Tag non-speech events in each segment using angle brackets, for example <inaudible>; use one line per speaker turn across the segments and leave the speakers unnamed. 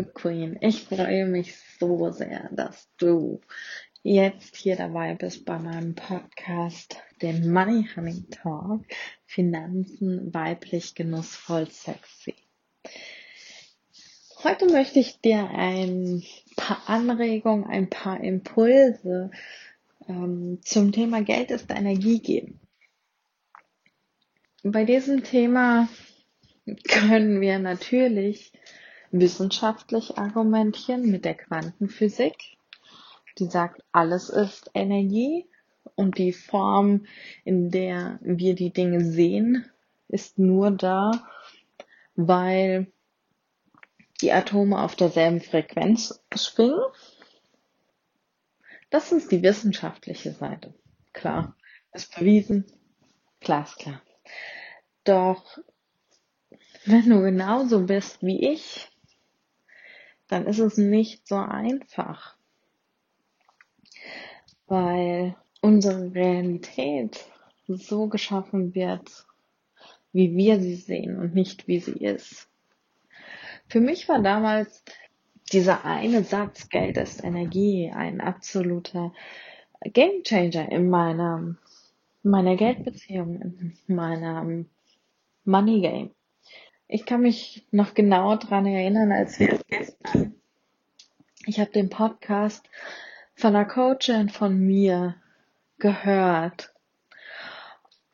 Liebe Queen. Ich freue mich so sehr, dass du jetzt hier dabei bist bei meinem Podcast, dem Money Honey Talk. Finanzen weiblich genussvoll sexy. Heute möchte ich dir ein paar Anregungen, ein paar Impulse ähm, zum Thema Geld ist Energie geben. Bei diesem Thema können wir natürlich wissenschaftlich argumentieren mit der Quantenphysik. Die sagt, alles ist Energie und die Form, in der wir die Dinge sehen, ist nur da, weil die Atome auf derselben Frequenz schwingen. Das ist die wissenschaftliche Seite. Klar, ist bewiesen, klar ist klar. Doch wenn du genauso bist wie ich, dann ist es nicht so einfach. Weil unsere Realität so geschaffen wird, wie wir sie sehen und nicht wie sie ist. Für mich war damals dieser eine Satz, Geld ist Energie, ein absoluter Gamechanger in meiner, meiner Geldbeziehung, in meinem Money Game. Ich kann mich noch genau dran erinnern, als wir gestern, ich habe den Podcast von einer Coachin von mir gehört.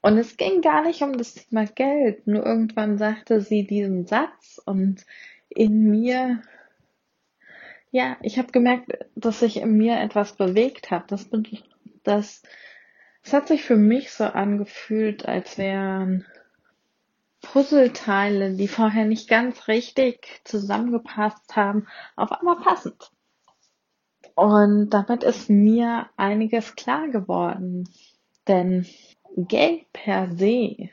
Und es ging gar nicht um das Thema Geld, nur irgendwann sagte sie diesen Satz und in mir, ja, ich habe gemerkt, dass sich in mir etwas bewegt hat. Das, das, das hat sich für mich so angefühlt, als wären Puzzleteile, die vorher nicht ganz richtig zusammengepasst haben, auf einmal passend. Und damit ist mir einiges klar geworden. Denn Geld per se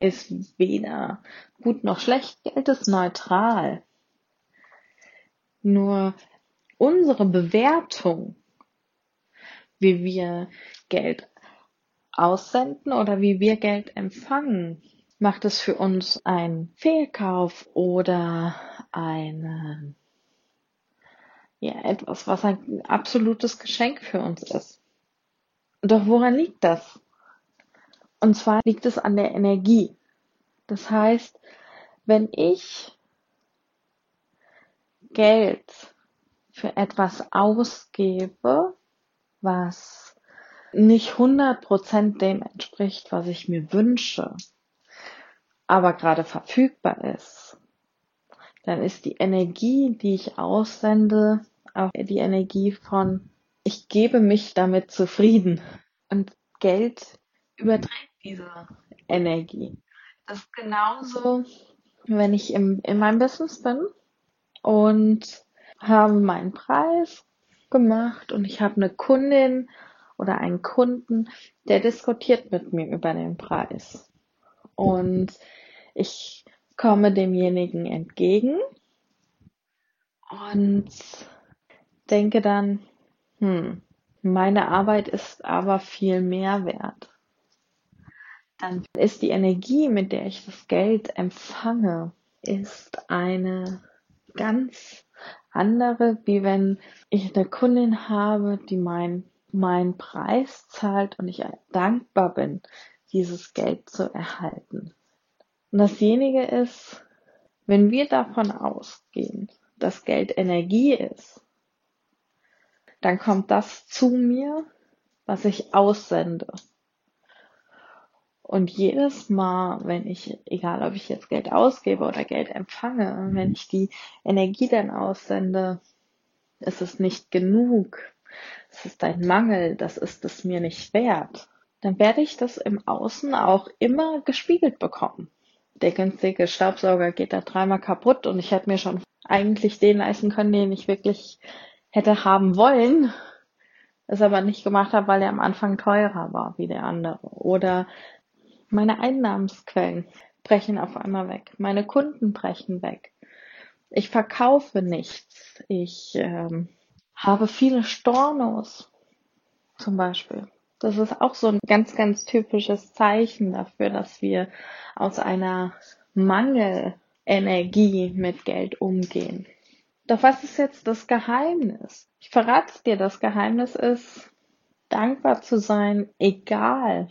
ist weder gut noch schlecht. Geld ist neutral. Nur unsere Bewertung, wie wir Geld aussenden oder wie wir Geld empfangen, macht es für uns ein Fehlkauf oder ein, ja, etwas, was ein absolutes Geschenk für uns ist. Doch woran liegt das? Und zwar liegt es an der Energie. Das heißt, wenn ich Geld für etwas ausgebe, was nicht 100% dem entspricht, was ich mir wünsche, aber gerade verfügbar ist, dann ist die Energie, die ich aussende, auch die Energie von, ich gebe mich damit zufrieden. Und Geld überträgt diese Energie. Das ist genauso, wenn ich im, in meinem Business bin und habe meinen Preis gemacht und ich habe eine Kundin oder einen Kunden, der diskutiert mit mir über den Preis. Und ich komme demjenigen entgegen und denke dann, hm, meine Arbeit ist aber viel mehr wert. Dann ist die Energie, mit der ich das Geld empfange, ist eine ganz andere, wie wenn ich eine Kundin habe, die mein, meinen Preis zahlt und ich dankbar bin, dieses Geld zu erhalten. Und dasjenige ist, wenn wir davon ausgehen, dass Geld Energie ist, dann kommt das zu mir, was ich aussende. Und jedes Mal, wenn ich, egal ob ich jetzt Geld ausgebe oder Geld empfange, wenn ich die Energie dann aussende, ist es nicht genug. Es ist ein Mangel, das ist es mir nicht wert. Dann werde ich das im Außen auch immer gespiegelt bekommen der günstige Staubsauger geht da dreimal kaputt und ich hätte mir schon eigentlich den leisten können, den ich wirklich hätte haben wollen, es aber nicht gemacht habe, weil er am Anfang teurer war wie der andere. Oder meine Einnahmensquellen brechen auf einmal weg. Meine Kunden brechen weg. Ich verkaufe nichts. Ich ähm, habe viele Stornos zum Beispiel. Das ist auch so ein ganz, ganz typisches Zeichen dafür, dass wir aus einer Mangelenergie Energie mit Geld umgehen. Doch was ist jetzt das Geheimnis? Ich verrate dir, das Geheimnis ist, dankbar zu sein, egal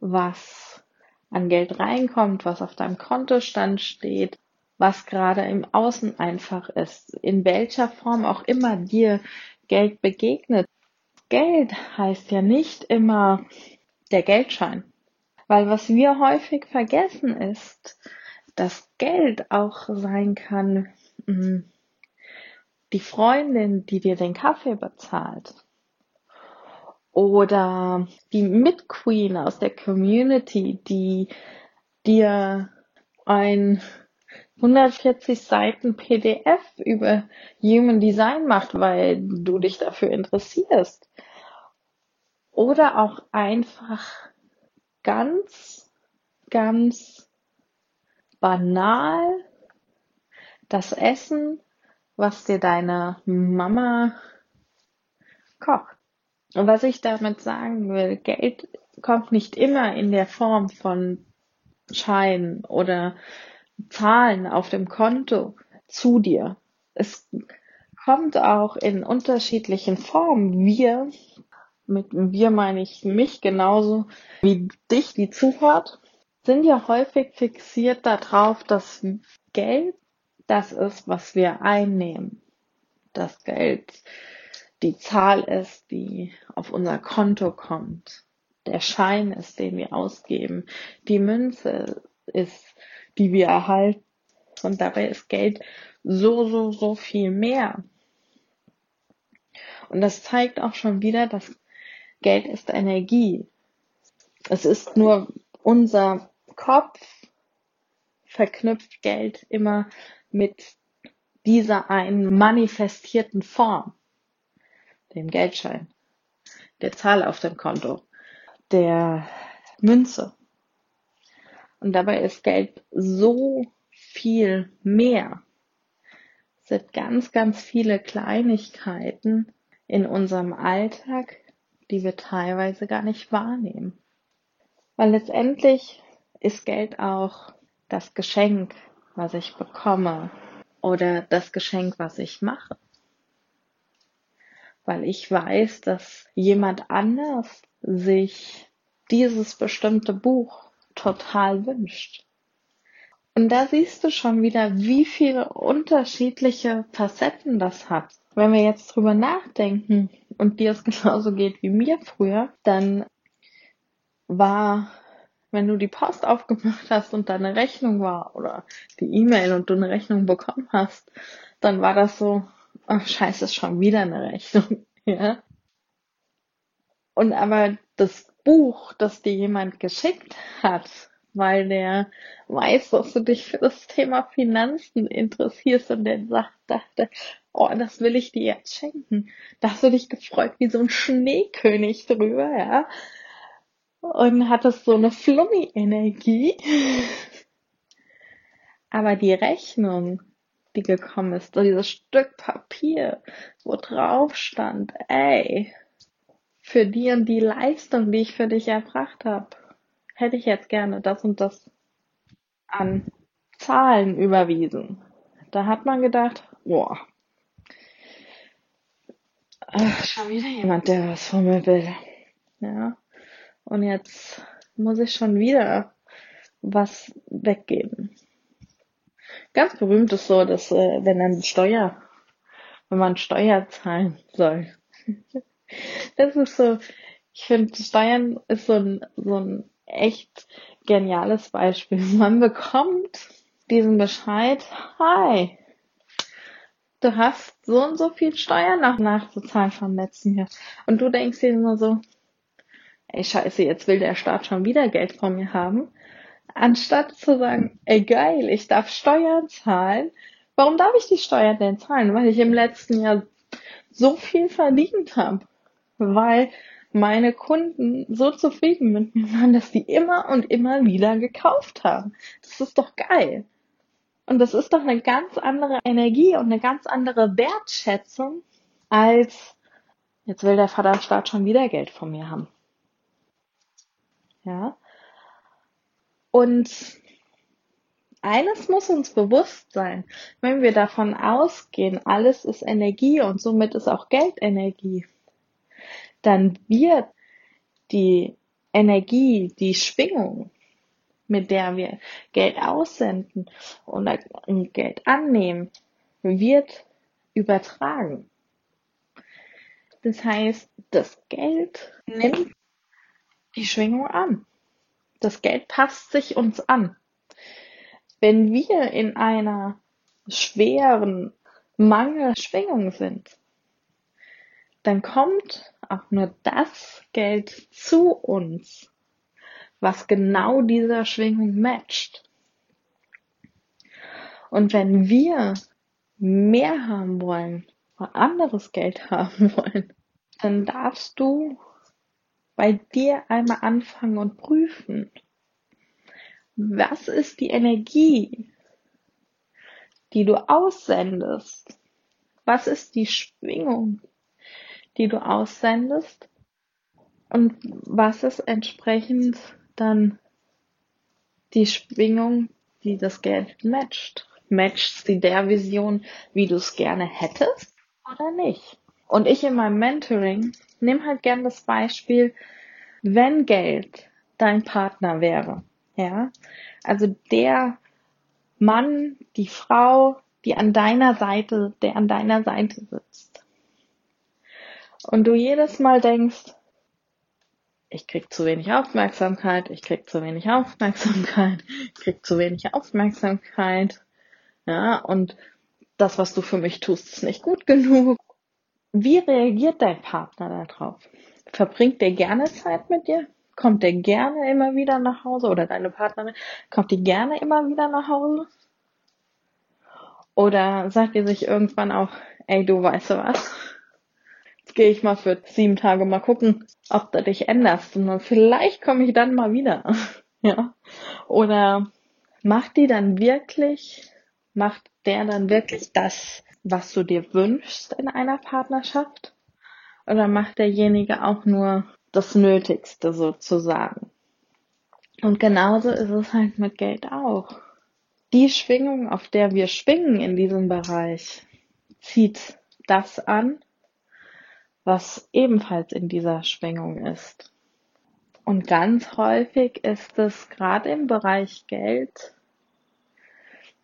was an Geld reinkommt, was auf deinem Kontostand steht, was gerade im Außen einfach ist, in welcher Form auch immer dir Geld begegnet. Geld heißt ja nicht immer der Geldschein. Weil was wir häufig vergessen ist, dass Geld auch sein kann, mm, die Freundin, die dir den Kaffee bezahlt. Oder die Mitqueen aus der Community, die dir ein 140 Seiten PDF über Human Design macht, weil du dich dafür interessierst. Oder auch einfach ganz, ganz banal das Essen, was dir deine Mama kocht. Und was ich damit sagen will, Geld kommt nicht immer in der Form von Scheinen oder Zahlen auf dem Konto zu dir. Es kommt auch in unterschiedlichen Formen. Wir, mit wir meine ich mich genauso wie dich, die zuhört, sind ja häufig fixiert darauf, dass Geld das ist, was wir einnehmen. Das Geld die Zahl ist, die auf unser Konto kommt. Der Schein ist, den wir ausgeben. Die Münze ist, die wir erhalten. Und dabei ist Geld so, so, so viel mehr. Und das zeigt auch schon wieder, dass Geld ist Energie. Es ist nur unser Kopf verknüpft Geld immer mit dieser einen manifestierten Form, dem Geldschein, der Zahl auf dem Konto, der Münze. Und dabei ist Geld so viel mehr. Es sind ganz, ganz viele Kleinigkeiten in unserem Alltag, die wir teilweise gar nicht wahrnehmen. Weil letztendlich ist Geld auch das Geschenk, was ich bekomme oder das Geschenk, was ich mache. Weil ich weiß, dass jemand anders sich dieses bestimmte Buch total wünscht. Und da siehst du schon wieder, wie viele unterschiedliche Facetten das hat. Wenn wir jetzt drüber nachdenken und dir es <laughs> genauso geht wie mir früher, dann war, wenn du die Post aufgemacht hast und deine Rechnung war oder die E-Mail und du eine Rechnung bekommen hast, dann war das so, oh scheiße, ist schon wieder eine Rechnung. <laughs> ja. Und aber das Buch, das dir jemand geschickt hat, weil der weiß, dass du dich für das Thema Finanzen interessierst und der sagt, dachte, oh, das will ich dir jetzt schenken. Da hast du dich gefreut wie so ein Schneekönig drüber, ja. Und hattest so eine Flummi-Energie. Aber die Rechnung, die gekommen ist, so dieses Stück Papier, wo drauf stand, ey, für die und die Leistung, die ich für dich erbracht habe, hätte ich jetzt gerne das und das an Zahlen überwiesen. Da hat man gedacht, boah, ach, schon wieder jemand, der was von mir will. Ja. Und jetzt muss ich schon wieder was weggeben. Ganz berühmt ist so, dass äh, wenn dann Steuer, wenn man Steuer zahlen soll. <laughs> das ist so, ich finde, Steuern ist so ein, so ein echt geniales Beispiel. <laughs> Man bekommt diesen Bescheid, hi, du hast so und so viel Steuern noch nachzuzahlen vom letzten Jahr. Und du denkst dir nur so, ey scheiße, jetzt will der Staat schon wieder Geld von mir haben. Anstatt zu sagen, ey geil, ich darf Steuern zahlen. Warum darf ich die Steuern denn zahlen? Weil ich im letzten Jahr so viel verdient habe. Weil meine Kunden so zufrieden mit mir waren, dass die immer und immer wieder gekauft haben. Das ist doch geil. Und das ist doch eine ganz andere Energie und eine ganz andere Wertschätzung als jetzt will der Vaterstaat schon wieder Geld von mir haben. Ja. Und eines muss uns bewusst sein, wenn wir davon ausgehen, alles ist Energie und somit ist auch Geld Energie, dann wird die Energie, die Schwingung, mit der wir Geld aussenden oder Geld annehmen, wird übertragen. Das heißt, das Geld nimmt die Schwingung an. Das Geld passt sich uns an. Wenn wir in einer schweren Mangelschwingung sind, dann kommt auch nur das Geld zu uns, was genau dieser Schwingung matcht. Und wenn wir mehr haben wollen, oder anderes Geld <laughs> haben wollen, dann darfst du bei dir einmal anfangen und prüfen, was ist die Energie, die du aussendest? Was ist die Schwingung, die du aussendest? Und was ist entsprechend dann die Schwingung, die das Geld matcht? Matcht sie der Vision, wie du es gerne hättest oder nicht? Und ich in meinem Mentoring nehme halt gern das Beispiel, wenn Geld dein Partner wäre, ja, also der Mann, die Frau, die an deiner Seite, der an deiner Seite sitzt. Und du jedes Mal denkst, ich krieg zu wenig Aufmerksamkeit, ich krieg zu wenig Aufmerksamkeit, <laughs> ich krieg zu wenig Aufmerksamkeit, ja, und das, was du für mich tust, ist nicht gut genug. Wie reagiert dein Partner darauf? Verbringt der gerne Zeit mit dir? Kommt der gerne immer wieder nach Hause? Oder deine Partnerin, kommt die gerne immer wieder nach Hause? Oder sagt ihr sich irgendwann auch, ey, du weißt du was? Gehe ich mal für sieben Tage mal gucken, ob du dich änderst. Und dann vielleicht komme ich dann mal wieder. <laughs> ja. Oder macht die dann wirklich, macht der dann wirklich das, was du dir wünschst in einer Partnerschaft? Oder macht derjenige auch nur das Nötigste sozusagen? Und genauso ist es halt mit Geld auch. Die Schwingung, auf der wir schwingen in diesem Bereich, zieht das an, was ebenfalls in dieser Schwingung ist. Und ganz häufig ist es gerade im Bereich Geld,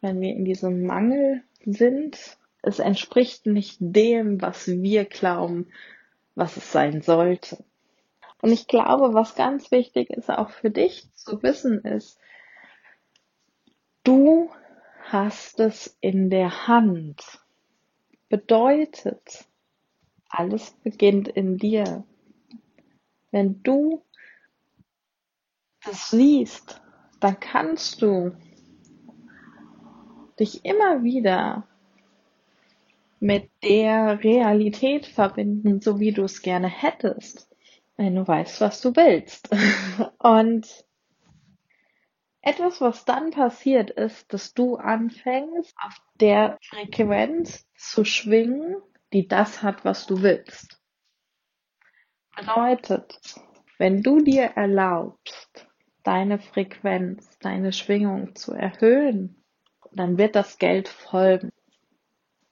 wenn wir in diesem Mangel sind, es entspricht nicht dem, was wir glauben, was es sein sollte. Und ich glaube, was ganz wichtig ist, auch für dich zu wissen, ist, du hast es in der Hand. Bedeutet, alles beginnt in dir. Wenn du das siehst, dann kannst du dich immer wieder mit der Realität verbinden, so wie du es gerne hättest, wenn du weißt, was du willst. <laughs> Und etwas, was dann passiert, ist, dass du anfängst, auf der Frequenz zu schwingen, die das hat, was du willst. Bedeutet, wenn du dir erlaubst, deine Frequenz, deine Schwingung zu erhöhen, dann wird das Geld folgen.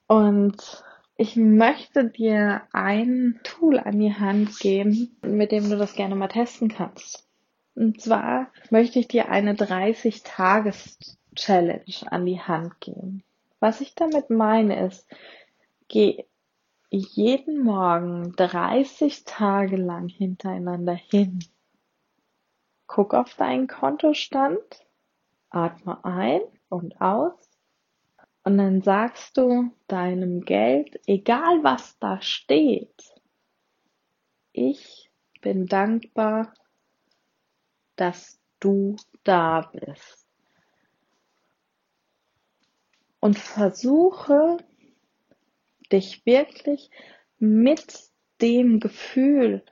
Und ich möchte dir ein Tool an die Hand geben, mit dem du das gerne mal testen kannst. Und zwar möchte ich dir eine 30-Tages-Challenge an die Hand geben. Was ich damit meine ist, geh jeden Morgen 30 Tage lang hintereinander hin. Guck auf deinen Kontostand, atme ein und aus und dann sagst du deinem Geld, egal was da steht, ich bin dankbar, dass du da bist. Und versuche dich wirklich mit dem Gefühl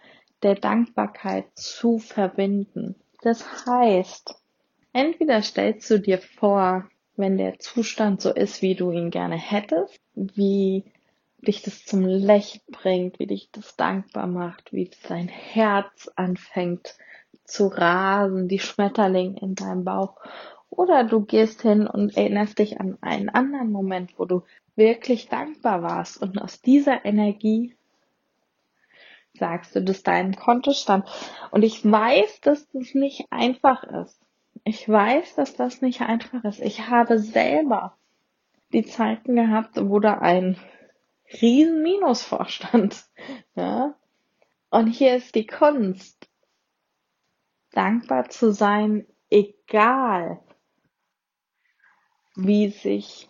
der Dankbarkeit zu verbinden. Das heißt, entweder stellst du dir vor, wenn der Zustand so ist, wie du ihn gerne hättest, wie dich das zum Lächeln bringt, wie dich das dankbar macht, wie dein Herz anfängt zu rasen, die Schmetterlinge in deinem Bauch. Oder du gehst hin und erinnerst dich an einen anderen Moment, wo du wirklich dankbar warst und aus dieser Energie sagst du das deinem Kontostand. Und ich weiß, dass das nicht einfach ist. Ich weiß, dass das nicht einfach ist. Ich habe selber die Zeiten gehabt, wo da ein riesen Minus vorstand. <laughs> Ja? Und hier ist die Kunst, dankbar zu sein, egal wie sich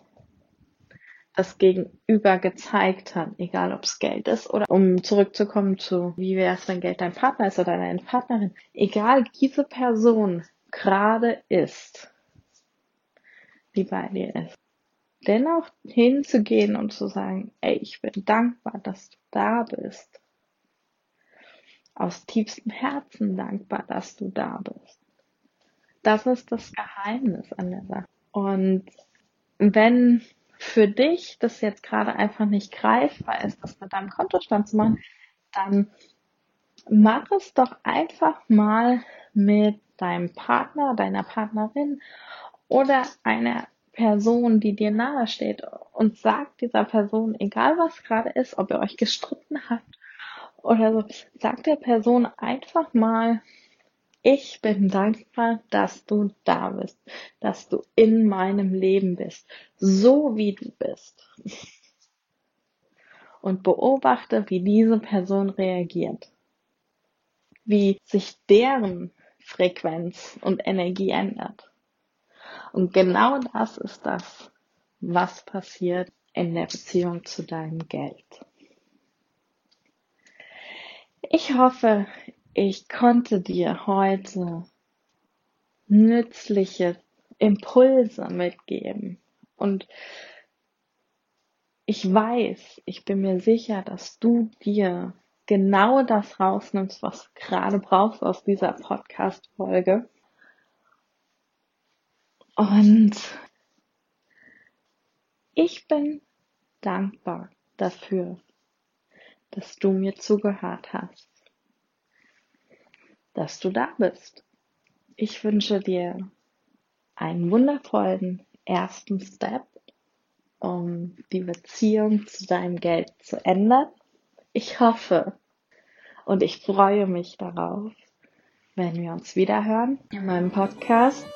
das Gegenüber gezeigt hat, egal ob es Geld ist oder um zurückzukommen zu, wie wäre es, wenn Geld dein Partner ist oder deine Partnerin, egal diese Person gerade ist, die bei dir ist, dennoch hinzugehen und zu sagen, ey, ich bin dankbar, dass du da bist. Aus tiefstem Herzen dankbar, dass du da bist. Das ist das Geheimnis an der Sache. Und wenn für dich das jetzt gerade einfach nicht greifbar ist, das mit deinem Kontostand zu machen, dann mach es doch einfach mal mit deinem Partner, deiner Partnerin oder einer Person, die dir nahe steht und sag dieser Person, egal was gerade ist, ob ihr euch gestritten habt oder so, sag der Person einfach mal, ich bin dankbar, dass du da bist, dass du in meinem Leben bist, so wie du bist. Und beobachte, wie diese Person reagiert, wie sich deren Frequenz und Energie ändert. Und genau das ist das, was passiert in der Beziehung zu deinem Geld. Ich hoffe, ich konnte dir heute nützliche Impulse mitgeben. Und ich weiß, ich bin mir sicher, dass du dir genau das rausnimmst, was du gerade brauchst aus dieser Podcast-Folge. Und ich bin dankbar dafür, dass du mir zugehört hast dass du da bist. Ich wünsche dir einen wundervollen ersten Step, um die Beziehung zu deinem Geld zu ändern. Ich hoffe und ich freue mich darauf, wenn wir uns wieder hören in meinem Podcast.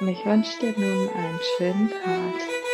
Und ich wünsche dir nun einen schönen Tag.